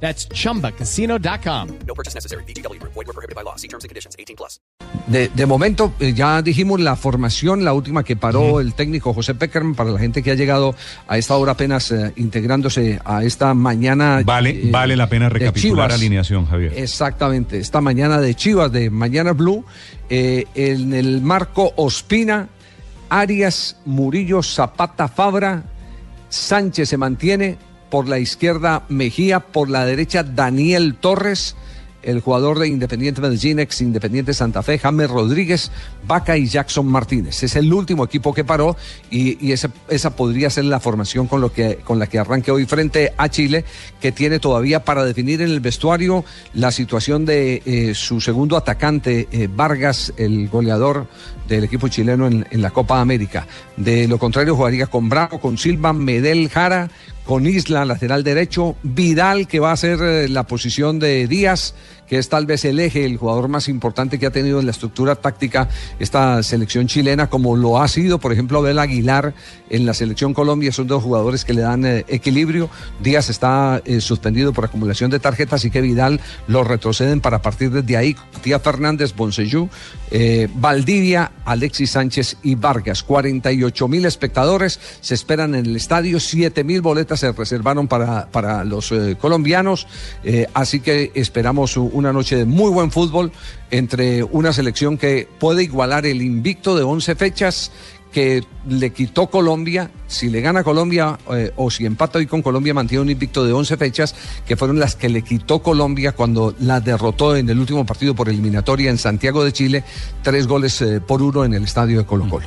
That's chumbacasino.com. No purchase necessary. BGW. Void were prohibited by law. See terms and conditions. 18 plus. De, de momento, eh, ya dijimos la formación, la última que paró el técnico José Peckerman, para la gente que ha llegado a esta hora apenas eh, integrándose a esta mañana. Vale, eh, vale la pena recapitular Chivas. alineación, Javier. Exactamente, esta mañana de Chivas, de Mañana Blue, eh, en el marco Ospina, Arias, Murillo, Zapata, Fabra, Sánchez se mantiene, por la izquierda Mejía, por la derecha Daniel Torres, el jugador de Independiente Medellín, ex Independiente Santa Fe, James Rodríguez, Vaca y Jackson Martínez. Es el último equipo que paró y, y ese- esa podría ser la formación con, lo que, con la que arranque hoy frente a Chile, que tiene todavía para definir en el vestuario la situación de eh, su segundo atacante, eh, Vargas, el goleador del equipo chileno en, en la Copa América. De lo contrario, jugaría con Bravo, con Silva, Medel Jara, con Isla, lateral derecho, Vidal, que va a ser eh, la posición de Díaz, que es tal vez el eje, el jugador más importante que ha tenido en la estructura táctica esta selección chilena, como lo ha sido, por ejemplo, Abel Aguilar en la selección Colombia, son dos jugadores que le dan eh, equilibrio. Díaz está eh, suspendido por acumulación de tarjetas, así que Vidal lo retroceden para partir desde ahí. Tía Fernández, Bonsellú, Valdivia, Alexis Sánchez y Vargas. 48 mil espectadores se esperan en el estadio, 7 mil boletas se reservaron para, para los eh, colombianos, eh, así que esperamos una noche de muy buen fútbol entre una selección que puede igualar el invicto de 11 fechas que le quitó Colombia, si le gana Colombia eh, o si empata hoy con Colombia mantiene un invicto de 11 fechas, que fueron las que le quitó Colombia cuando la derrotó en el último partido por eliminatoria en Santiago de Chile, tres goles por uno en el estadio de Colo Colo.